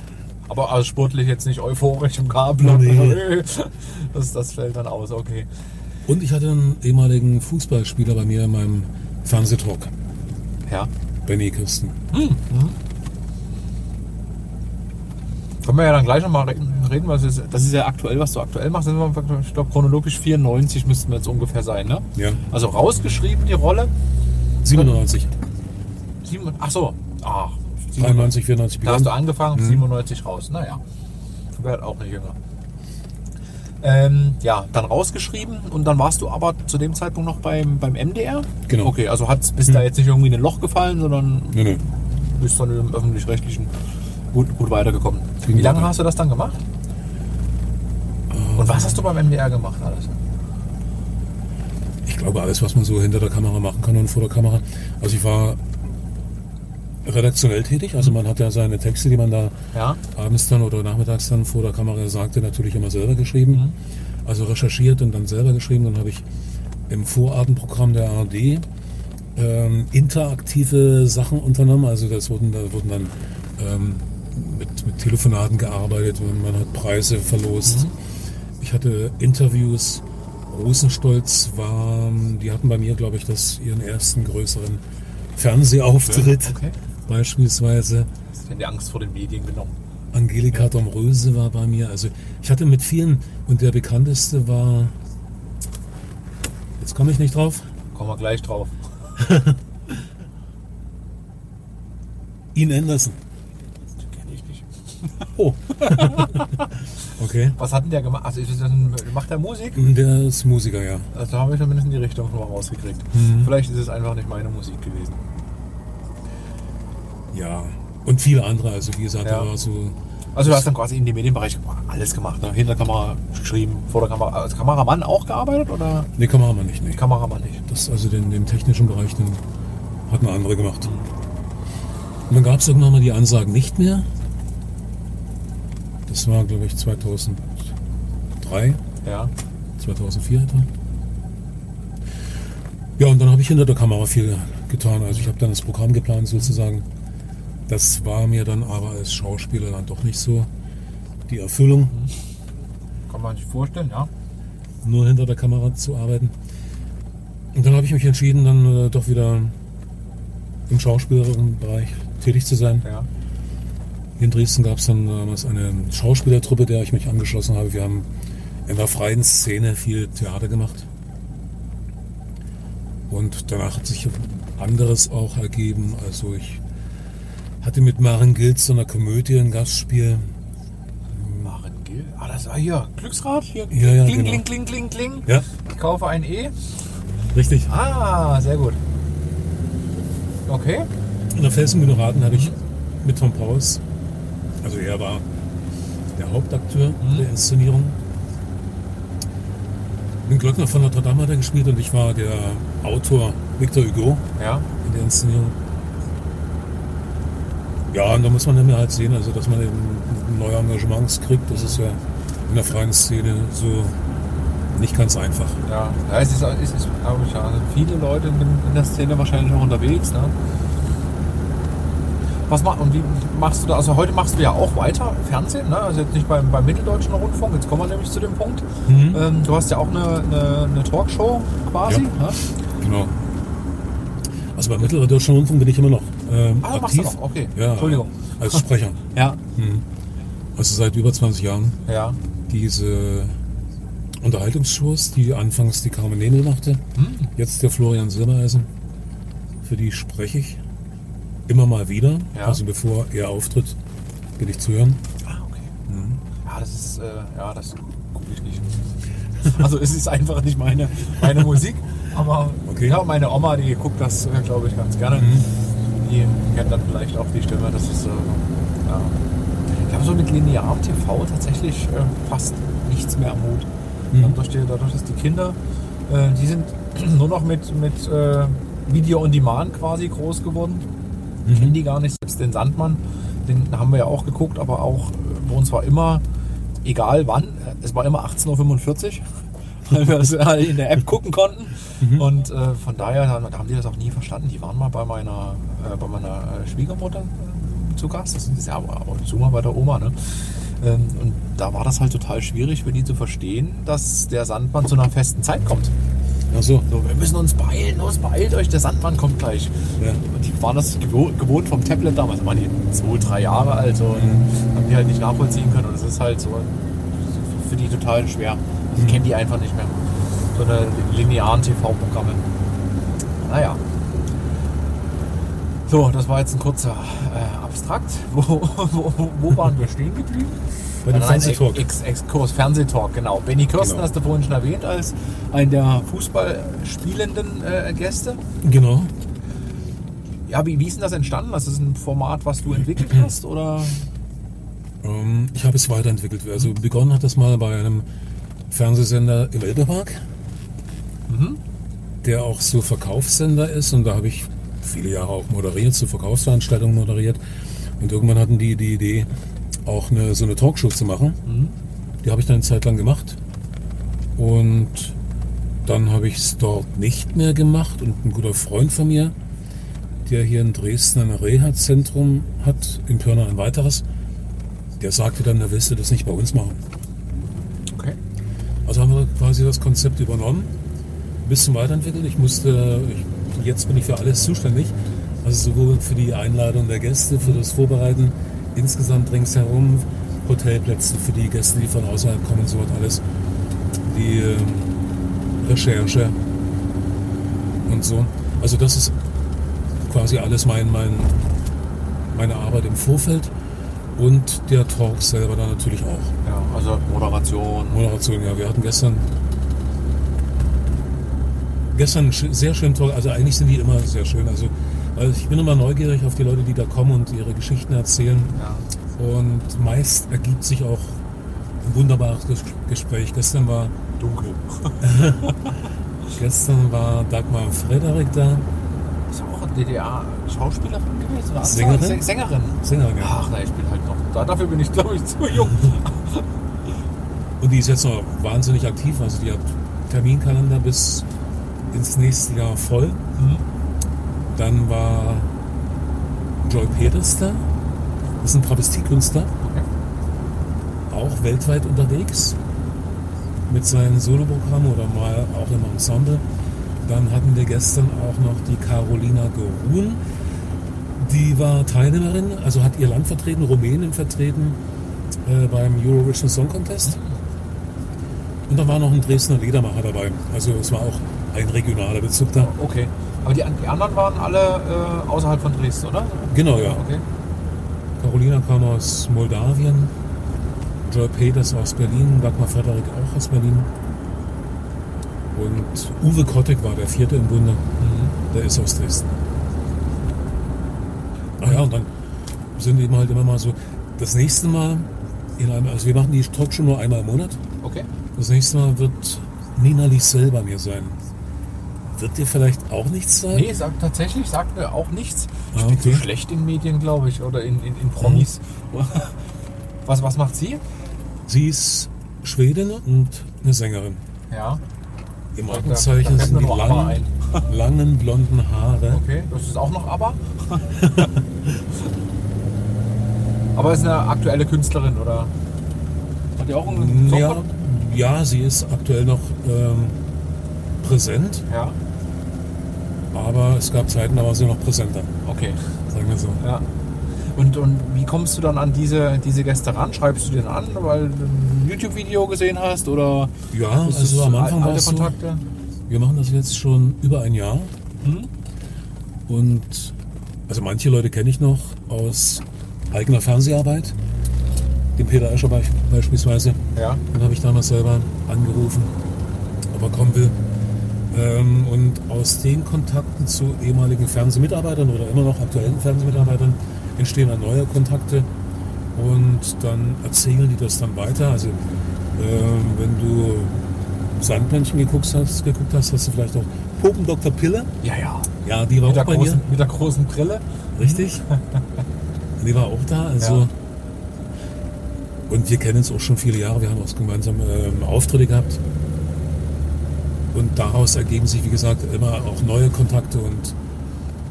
Aber also sportlich jetzt nicht euphorisch im Kabel. Nee. Das, das fällt dann aus, okay. Und ich hatte einen ehemaligen Fußballspieler bei mir in meinem Fernsehtalk. Ja. Benny Kirsten. Können wir ja dann gleich nochmal reden, weil das ist, das ist ja aktuell, was du aktuell machst. Sind wir, Ich glaube, chronologisch 94 müssten wir jetzt ungefähr sein, ne? Ja. Also rausgeschrieben die Rolle. 97. Sieben, ach so. Ach, 93, 94 Da hast du begonnen. angefangen, 97 raus. Naja, werd auch nicht jünger. Ähm, ja, dann rausgeschrieben und dann warst du aber zu dem Zeitpunkt noch beim, beim MDR? Genau. Okay, also hat's, bist da jetzt nicht irgendwie in ein Loch gefallen, sondern Nö, nö. bist dann im öffentlich-rechtlichen gut, gut weitergekommen. Wie lange hast du das dann gemacht? Und was hast du beim MDR gemacht alles? Ich glaube, alles, was man so hinter der Kamera machen kann und vor der Kamera. Also ich war redaktionell tätig, also man hat ja seine Texte, die man da Ja, abends dann oder nachmittags dann vor der Kamera sagte, natürlich immer selber geschrieben. Also recherchiert und dann selber geschrieben. Dann habe ich im Vorabendprogramm der ARD ähm, interaktive Sachen unternommen. Also das wurden, da wurden dann ähm, mit, mit Telefonaten gearbeitet und man hat Preise verlost. Ich hatte Interviews. Rosenstolz war, die hatten bei mir, glaube ich, das, ihren ersten größeren Fernsehauftritt Okay. Beispielsweise. hast du denn die Angst vor den Medien genommen? Angelika Domröse war bei mir. Also ich hatte mit vielen und der bekannteste war. Jetzt komme ich nicht drauf. Kommen wir gleich drauf. Ian Anderson. Kenne ich nicht. Oh. okay. Was hat denn der gemacht? Also macht er Musik? Der ist Musiker, ja. Also da habe ich zumindest in die Richtung schon mal rausgekriegt. Mhm. Vielleicht ist es einfach nicht meine Musik gewesen. Ja. Und viele andere. Also wie gesagt, Ja. da war so. Also du hast dann quasi in dem Medienbereich alles gemacht. Ne? Hinter der Kamera geschrieben, vor der Kamera. Als Kameramann auch gearbeitet oder Nee, Kameramann nicht. Nee. Kameramann nicht? Das, also den, den technischen Bereich, den hatten andere gemacht. Und dann gab es irgendwann mal die Ansagen nicht mehr. Das war, glaube ich, 2003. Ja. 2004 etwa. Ja, und dann habe ich hinter der Kamera viel getan. Also ich habe dann das Programm geplant sozusagen. Das war mir dann aber als Schauspieler dann doch nicht so die Erfüllung, Kann man sich vorstellen, ja. nur hinter der Kamera zu arbeiten. Und dann habe ich mich entschieden, dann äh, doch wieder im schauspielerischen Bereich tätig zu sein. ja. Hier in Dresden gab es dann damals eine Schauspielertruppe, der ich mich angeschlossen habe. Wir haben in der freien Szene viel Theater gemacht. Und danach hat sich anderes auch ergeben. Also ich hatte mit Maren Gilz so einer Komödie ein Gastspiel. Maren Gill. Ah, das war hier. Glücksrad? Hier. Ja, ja, kling, genau. kling, kling, kling, kling. Ja, Ich kaufe ein E. richtig. Ah, sehr gut. Okay. In der Felsengeneraten habe ich mit Tom Paus, also er war der Hauptakteur Mhm. der Inszenierung, den Glöckner von Notre Dame hat er gespielt und ich war der Autor Victor Hugo Ja. in der Inszenierung. Ja, und da muss man dann halt sehen, also dass man eben neue Engagements kriegt, das ist ja in der freien Szene so nicht ganz einfach. Ja, ja es ist, es ist glaube ich, ja, sind viele Leute in der Szene wahrscheinlich noch unterwegs. Ne? Was mach, und wie machst du da? Also heute machst du ja auch weiter Fernsehen, ne? also jetzt nicht beim, beim Mitteldeutschen Rundfunk, jetzt kommen wir nämlich zu dem Punkt. Mhm. Ähm, du hast ja auch eine, eine, eine Talkshow quasi. Ja. Ne? Genau. Also beim Mitteldeutschen Rundfunk bin ich immer noch ähm, Ah, machst du aktiv. noch, okay. Ja, Entschuldigung. Als Sprecher. Ja, Mhm. Also seit über 20 Jahren ja. diese Unterhaltungsshows, die anfangs die Carmen Nebel machte, Hm. jetzt der Florian Silbereisen. Für die spreche ich immer mal wieder. Ja. Also bevor er auftritt, bin ich zu hören. Ah, okay. Mhm. Ja, das ist, äh, ja, das gucke ich nicht. Also es ist einfach nicht meine, meine Musik. Aber Okay. ja, meine Oma, die guckt das, äh, glaube ich, ganz gerne. Mhm. Die kennt dann vielleicht auch die Stimme. Das ist, äh, ja. Ich habe so mit linearem TV tatsächlich äh, fast nichts mehr am Hut. Mhm. Dann Durch die, dadurch, dass die Kinder, äh, die sind nur noch mit, mit äh, Video on Demand quasi groß geworden. Kennen die gar nicht. Selbst den Sandmann, den haben wir ja auch geguckt, aber auch äh, bei uns war immer, egal wann, äh, es war immer 18.45 Uhr, weil wir es halt in der App gucken konnten. Und äh, von daher da da haben die das auch nie verstanden. Die waren mal bei meiner, äh, bei meiner äh, Schwiegermutter äh, zu Gast. Das ist ja ab und zu mal bei der Oma. Ne? Ähm, und da war das halt total schwierig für die zu verstehen, dass der Sandmann zu einer festen Zeit kommt. Ach so. So, wir müssen uns beeilen, los, beeilt euch, der Sandmann kommt gleich. Ja. Und die waren das gewo- gewohnt vom Tablet damals, waren die zwei, drei Jahre alt so, und haben die halt nicht nachvollziehen können. Und das ist halt so für die total schwer. Die kennen die einfach nicht mehr. So eine linearen TV-Programme. Naja. So, das war jetzt ein kurzer äh, Abstrakt. Wo, wo, wo waren wir stehen geblieben? Bei dem Fernsehtalk. Ex Exkurs, Fernsehtalk, genau. Benny Kirsten Genau. hast du vorhin schon erwähnt als einen der Fußballspielenden äh, Gäste. Genau. Ja, wie, wie ist denn das entstanden? Das ist ein Format, was du entwickelt hast? Oder? Ähm, ich habe es weiterentwickelt. Also begonnen hat das mal bei einem Fernsehsender im Elbepark, der auch so Verkaufssender ist. Und da habe ich viele Jahre auch moderiert, so Verkaufsveranstaltungen moderiert. Und irgendwann hatten die die Idee, auch eine, so eine Talkshow zu machen. Die habe ich dann eine Zeit lang gemacht. Und dann habe ich es dort nicht mehr gemacht. Und ein guter Freund von mir, der hier in Dresden ein Reha-Zentrum hat, in Pirna ein weiteres, der sagte dann, er willst du das nicht bei uns machen. Okay. Also haben wir quasi das Konzept übernommen, ein bisschen weiterentwickelt. Ich musste, ich, jetzt bin ich für alles zuständig. Also sowohl für die Einladung der Gäste, für das Vorbereiten, insgesamt ringsherum, Hotelplätze für die Gäste, die von außerhalb kommen, so hat alles. Die ähm, Recherche und so. Also das ist quasi alles mein, mein, meine Arbeit im Vorfeld und der Talk selber dann natürlich auch. Ja, also Moderation. Moderation, ja. Wir hatten gestern gestern sehr schönen Talk. Also eigentlich sind die immer sehr schön. Also weil ich bin immer neugierig auf die Leute, die da kommen und ihre Geschichten erzählen. Ja. Und meist ergibt sich auch ein wunderbares Ges- Gespräch. Gestern war, Dunkel. gestern war Dagmar Frederik da, Ist auch eine DDR-Schauspielerin gewesen? Oder Sängerin? Säng- Sängerin. Sängerin. Ja. Ach, nein, ich bin halt noch. Da, dafür bin ich, glaube ich, zu jung. Und die ist jetzt noch wahnsinnig aktiv. Also die hat Terminkalender bis ins nächste Jahr voll. Dann war Joy Peters da. Das ist ein Travestiekünstler, Okay. auch weltweit unterwegs mit seinen Soloprogrammen oder mal auch im Ensemble. Dann hatten wir gestern auch noch die Carolina Gerun. Die war Teilnehmerin, also hat ihr Land vertreten, Rumänien vertreten äh, beim Eurovision Song Contest. Und da war noch ein Dresdner Liedermacher dabei. Also es war auch ein regionaler Bezug da. Okay. Aber die, die anderen waren alle äh, außerhalb von Dresden, oder? Genau, ja. Okay. Carolina kam aus Moldawien, Joy Peters aus Berlin, Dagmar Frederik auch aus Berlin. Und Uwe Kottek war der vierte im Bunde, der ist aus Dresden. Naja, und dann sind eben halt immer mal so, das nächste Mal, in einem, also wir machen die Talkshow nur einmal im Monat, Okay. das nächste Mal wird Nina Liesel bei mir sein. Wird dir vielleicht auch nichts sein? Nee, sagt, tatsächlich sagt mir auch nichts. Ich Ah, bin so schlecht in Medien, glaube ich, oder in, in, in Promis. Was, was macht sie? Sie ist Schwedin und eine Sängerin. Ja. Im fällt sind die langen, langen blonden Haare. Okay, das ist auch noch aber. aber ist eine aktuelle Künstlerin, oder? Hat die auch einen Song? Ja, ja, sie ist aktuell noch ähm, präsent, ja. Aber es gab Zeiten, da war sie noch präsenter, Okay. sagen wir so. Ja. Und, und wie kommst du dann an diese, diese Gäste ran? Schreibst du den an, weil du ein YouTube-Video gesehen hast? Oder Ja, ist also am Anfang war es so, Kontakte? wir machen das jetzt schon über ein Jahr Hm? und also manche Leute kenne ich noch aus eigener Fernseharbeit. Den Peter Escher be beispielsweise, Ja. den habe ich damals selber angerufen, ob er kommen will. Ähm, und aus den Kontakten zu ehemaligen Fernsehmitarbeitern oder immer noch aktuellen Fernsehmitarbeitern entstehen dann neue Kontakte und dann erzählen die das dann weiter. Also ähm, wenn du Sandmännchen geguckt hast, geguckt hast, hast du vielleicht auch Popen Dr. Pille. Ja, ja. Ja, die war Mit auch bei großen, mir. mit der großen Brille. Richtig. die war auch da. Also Ja. Und wir kennen uns auch schon viele Jahre. Wir haben auch gemeinsam ähm, Auftritte gehabt. Und daraus ergeben sich, wie gesagt, immer auch neue Kontakte. Und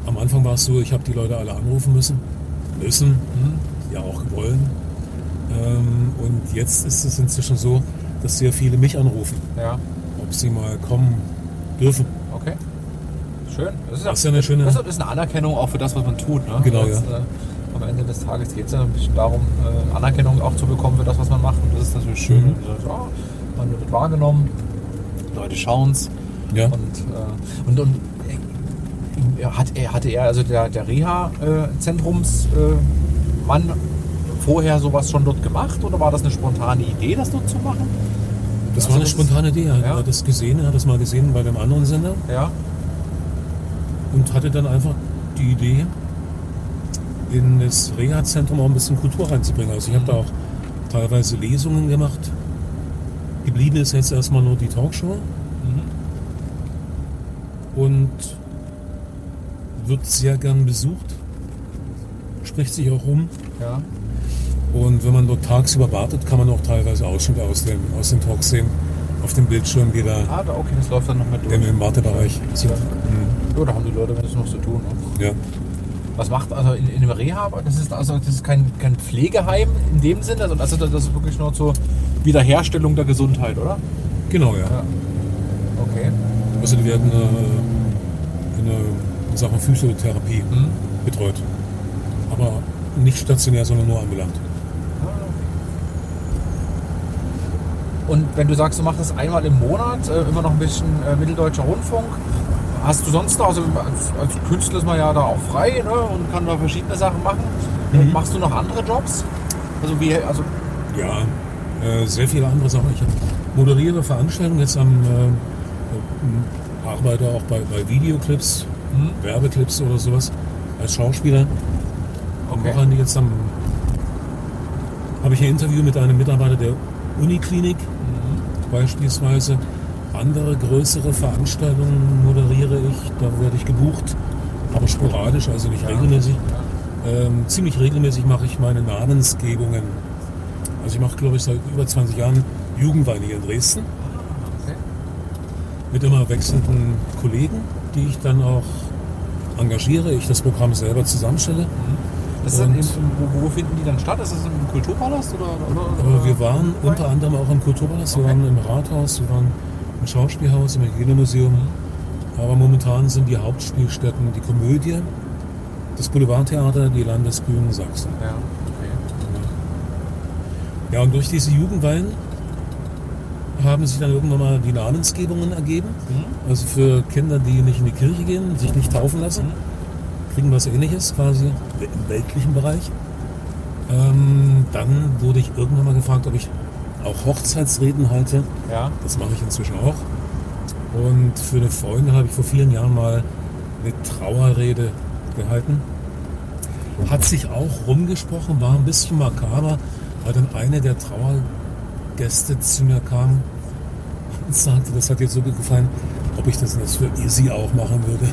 am Anfang war es so, ich habe die Leute alle anrufen müssen. Müssen, Mhm. ja auch wollen. Ähm, und jetzt ist es inzwischen so, dass sehr viele mich anrufen, Ja. ob sie mal kommen dürfen. Okay. Schön. Das ist, Das ist ja eine schöne- Das ist eine Anerkennung auch für das, was man tut. Ne? Genau, Jetzt, ja. äh, am Ende des Tages geht es ja ein bisschen darum, äh, Anerkennung auch zu bekommen für das, was man macht. Und das ist natürlich schön. Mhm. Und so, ja, man wird wahrgenommen, Leute schauen es. Ja. Und, äh, und, und äh, hat er, hatte er, also der, der Reha-Zentrumsmann, äh, Mann vorher sowas schon dort gemacht oder war das eine spontane Idee, das dort zu machen? Das Also war eine spontane Idee. Er Ja. hat das gesehen, er hat das mal gesehen bei dem anderen Sender Ja, und hatte dann einfach die Idee, in das Reha-Zentrum auch ein bisschen Kultur reinzubringen. Also ich habe da auch teilweise Lesungen gemacht. Geblieben ist jetzt erstmal nur die Talkshow mhm. und wird sehr gern besucht. Spricht sich auch um. ja. Und wenn man dort tagsüber wartet, kann man auch teilweise Ausschnitte aus, dem, aus den Talks sehen. Auf dem Bildschirm, die da Ah, da- okay, das läuft dann noch mit durch. im, im Wartebereich sind. Ja, da haben die Leute das noch zu tun. Ne? Ja. Was macht also in, in dem Reha? Das ist also das ist kein, kein Pflegeheim in dem Sinne, also das ist, wirklich nur zur Wiederherstellung der Gesundheit, oder? Genau, ja. Ja. Okay. Also die werden äh, in, äh, in Sachen Physiotherapie Mhm. betreut. Aber nicht stationär, sondern nur ambulant. Und wenn du sagst, du machst das einmal im Monat, äh, immer noch ein bisschen äh, Mitteldeutscher Rundfunk, hast du sonst noch, also als, als Künstler ist man ja da auch frei ne, und kann da verschiedene Sachen machen. Äh, Mhm. Machst du noch andere Jobs? Also wie, also Ja, äh, sehr viele andere Sachen. Ich moderiere Veranstaltungen jetzt am äh, äh, arbeite auch bei, bei Videoclips, hm? Werbeclips oder sowas als Schauspieler. Am Okay. Wochenende jetzt am habe ich ein Interview mit einem Mitarbeiter der Uniklinik Mhm. beispielsweise. Andere größere Veranstaltungen moderiere ich, da werde ich gebucht, aber sporadisch, also nicht regelmäßig. Ähm, ziemlich regelmäßig mache ich meine Namensgebungen. Also ich mache, glaube ich, seit über 20 Jahren Jugendweine hier in Dresden Okay. mit immer wechselnden Kollegen, die ich dann auch engagiere, ich das Programm selber zusammenstelle. Im, wo, wo finden die dann statt? Ist das im Kulturpalast oder? oder, Aber wir waren unter anderem auch im Kulturpalast, wir Okay. waren im Rathaus, wir waren im Schauspielhaus, im Hygienemuseum. Aber momentan sind die Hauptspielstätten die Komödie, das Boulevardtheater, die Landesbühnen Sachsen. Ja. Ja, und durch diese Jugendweihen haben sich dann irgendwann mal die Namensgebungen ergeben. Mhm. Also für Kinder, die nicht in die Kirche gehen, sich nicht taufen lassen, kriegen was ähnliches quasi im weltlichen Bereich. Ähm, dann wurde ich irgendwann mal gefragt, ob ich auch Hochzeitsreden halte. Ja. Das mache ich inzwischen auch. Und für eine Freundin habe ich vor vielen Jahren mal eine Trauerrede gehalten. Hat sich auch rumgesprochen, war ein bisschen makaber, weil dann eine der Trauergäste zu mir kam und sagte, das hat ihr so gut gefallen, ob ich das jetzt für sie auch machen würde.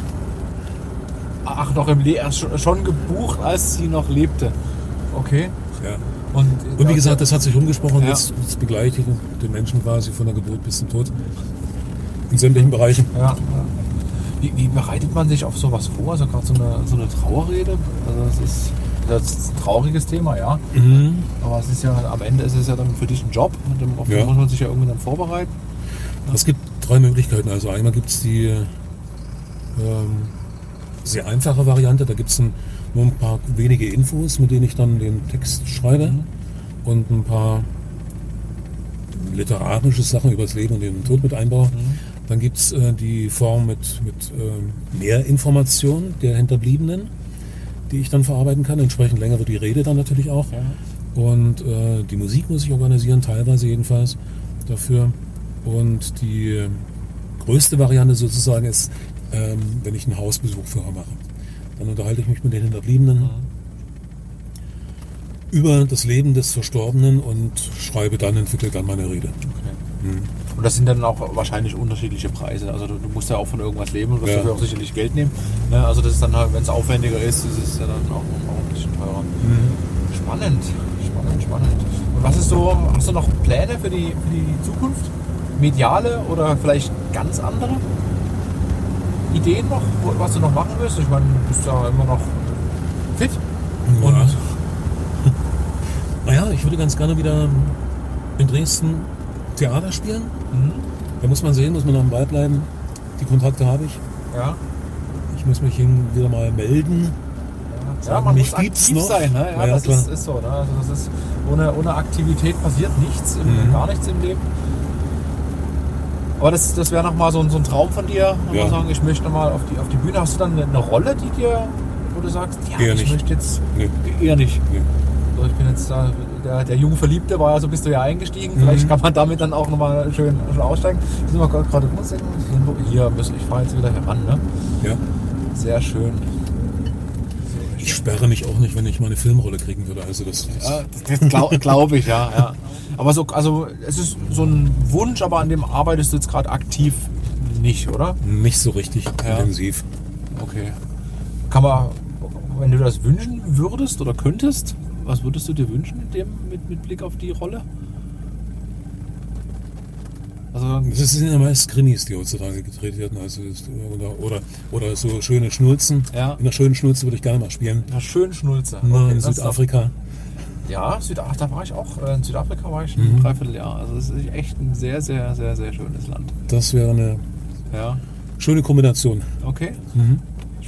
Ach, noch im Le schon- schon gebucht, als sie noch lebte. Okay. Ja. Und, Und wie gesagt, das hat sich rumgesprochen, Ja. jetzt, jetzt begleite ich den Menschen quasi von der Geburt bis zum Tod. In sämtlichen Bereichen. Ja. Wie, wie bereitet man sich auf sowas vor? Also gerade so eine, so eine Trauerrede? Also das ist, das ist ein trauriges Thema, ja. Mhm. Aber es ist ja, am Ende ist es ja dann für dich ein Job. Und auf den Ja. muss man sich ja irgendwie dann vorbereiten. Es gibt drei Möglichkeiten. Also einmal gibt es die ähm, sehr einfache Variante. Da gibt es nur ein paar wenige Infos, mit denen ich dann den Text schreibe. Mhm. Und ein paar literarische Sachen über das Leben und den Tod mit einbaue. Mhm. Dann gibt es äh, die Form mit, mit ähm, mehr Informationen der Hinterbliebenen, die ich dann verarbeiten kann. Entsprechend länger wird die Rede dann natürlich auch. Ja. Und äh, die Musik muss ich organisieren, teilweise jedenfalls dafür. Und die größte Variante sozusagen ist, ähm, wenn ich einen Hausbesuch vorher mache. Dann unterhalte ich mich mit den Hinterbliebenen über das Leben des Verstorbenen und schreibe dann, entwickle dann meine Rede. Okay. Und das sind dann auch wahrscheinlich unterschiedliche Preise. Also du, du musst ja auch von irgendwas leben und wirst Ja. dafür auch sicherlich Geld nehmen. Ne? Also das ist dann halt, wenn es aufwendiger ist, ist es ja dann auch, auch ein bisschen teurer. Spannend, spannend, spannend. Und was ist so, hast du noch Pläne für die, für die Zukunft? Mediale oder vielleicht ganz andere Ideen noch, was du noch machen willst? Ich meine, du bist ja immer noch fit. Ja. Und Naja, ich würde ganz gerne wieder in Dresden Theater spielen. Mhm. Da muss man sehen, muss man am Ball bleiben. Die Kontakte habe ich. Ja. Ich muss mich hin wieder mal melden. Ja, Sagen, man mich muss aktiv noch. sein. Ne? Ja, Ja, das ist, ist so. Ne? Also das ist, ohne, ohne Aktivität passiert nichts, Mhm. gar nichts im Leben. Aber das, das wäre nochmal so, ein- so ein Traum von dir, Ja. sagen, ich möchte mal auf die, auf die Bühne. Hast du dann eine, eine Rolle, die dir, wo du sagst, ja, Eher ich nicht. möchte jetzt Nee. eher nicht. Nee. So, ich bin jetzt da, der, der junge Verliebte war ja so, bist du ja eingestiegen. Vielleicht Mhm. kann man damit dann auch nochmal schön, schön aussteigen. Sind wir gerade Musik? Hier, müssen- ich fahre jetzt wieder heran. Ne? Ja. Sehr schön. Ich sperre mich auch nicht, wenn ich mal eine Filmrolle kriegen würde. Also das, das Ja, das glaube glaub ich, ja, ja. Aber so, also es ist so ein Wunsch, aber an dem arbeitest du jetzt gerade aktiv nicht, oder? nicht so richtig Ja. intensiv. Okay. Kann man, wenn du das wünschen würdest oder könntest, was würdest du dir wünschen mit dem, mit, mit Blick auf die Rolle? Also, Das sind ja meist Krimis, die heutzutage gedreht werden. Also oder, oder, oder so schöne Schnulzen. Ja. In einer schönen Schnulze würde ich gerne mal spielen. na, schön Schnulze. Na, in das ist Südafrika. Ja, Südafrika, da war ich auch. äh, In Südafrika war ich Mhm. ein Dreivierteljahr. Also es ist echt ein sehr, sehr, sehr, sehr schönes Land. Das wäre eine Ja, schöne Kombination. okay. Mhm.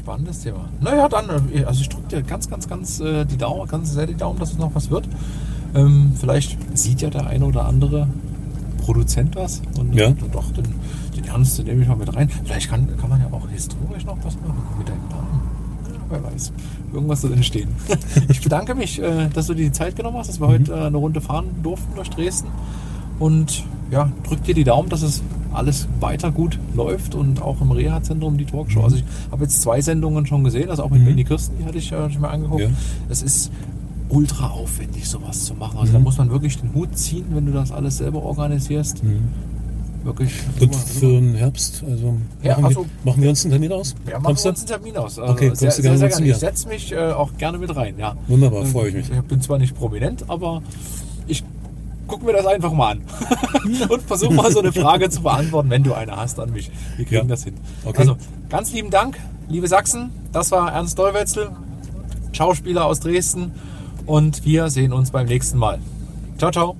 Spannendes Thema. Naja, dann, äh, also ich drücke dir ganz, ganz, ganz äh, die Daumen, ganz sehr die Daumen, dass es noch was wird. Ähm, vielleicht sieht ja der eine oder andere Produzent was und Ja. dann doch, den, den Ernst, den nehme ich mal mit rein. Vielleicht kann, kann man ja auch historisch noch was machen mit deinem Namen. Ja, wer weiß. Irgendwas soll entstehen. ich bedanke mich, äh, dass du dir die Zeit genommen hast, dass wir heute äh, eine Runde fahren durften durch Dresden. Und ja, drück dir die Daumen, dass es alles weiter gut läuft und auch im Reha-Zentrum die Talkshow. Also ich habe jetzt zwei Sendungen schon gesehen, also auch mit Mhm. Benny Kirsten, die hatte ich äh, schon mal angeguckt. Ja. Es ist ultra aufwendig, sowas zu machen. Also da Mhm. muss man wirklich den Hut ziehen, wenn du das alles selber organisierst. Mhm. Wirklich. Und super, für den Herbst, also Ja, machen, also- wir, machen wir uns einen Termin aus? Ja, machen Kommst wir uns einen Termin aus. Also Okay, kommst sehr, du sehr, gerne sehr gerne. Ich setze mich äh, auch gerne mit rein, ja. Wunderbar, Ähm, freue ich mich. Ich bin zwar nicht prominent, aber ich gucke mir das einfach mal an. und versuche mal so eine Frage zu beantworten, wenn du eine hast an mich. Wir kriegen Ja. das hin. Okay. Also, ganz lieben Dank, liebe Sachsen. Das war Ernst Dollwetzel, Schauspieler aus Dresden. Und wir sehen uns beim nächsten Mal. Ciao, ciao.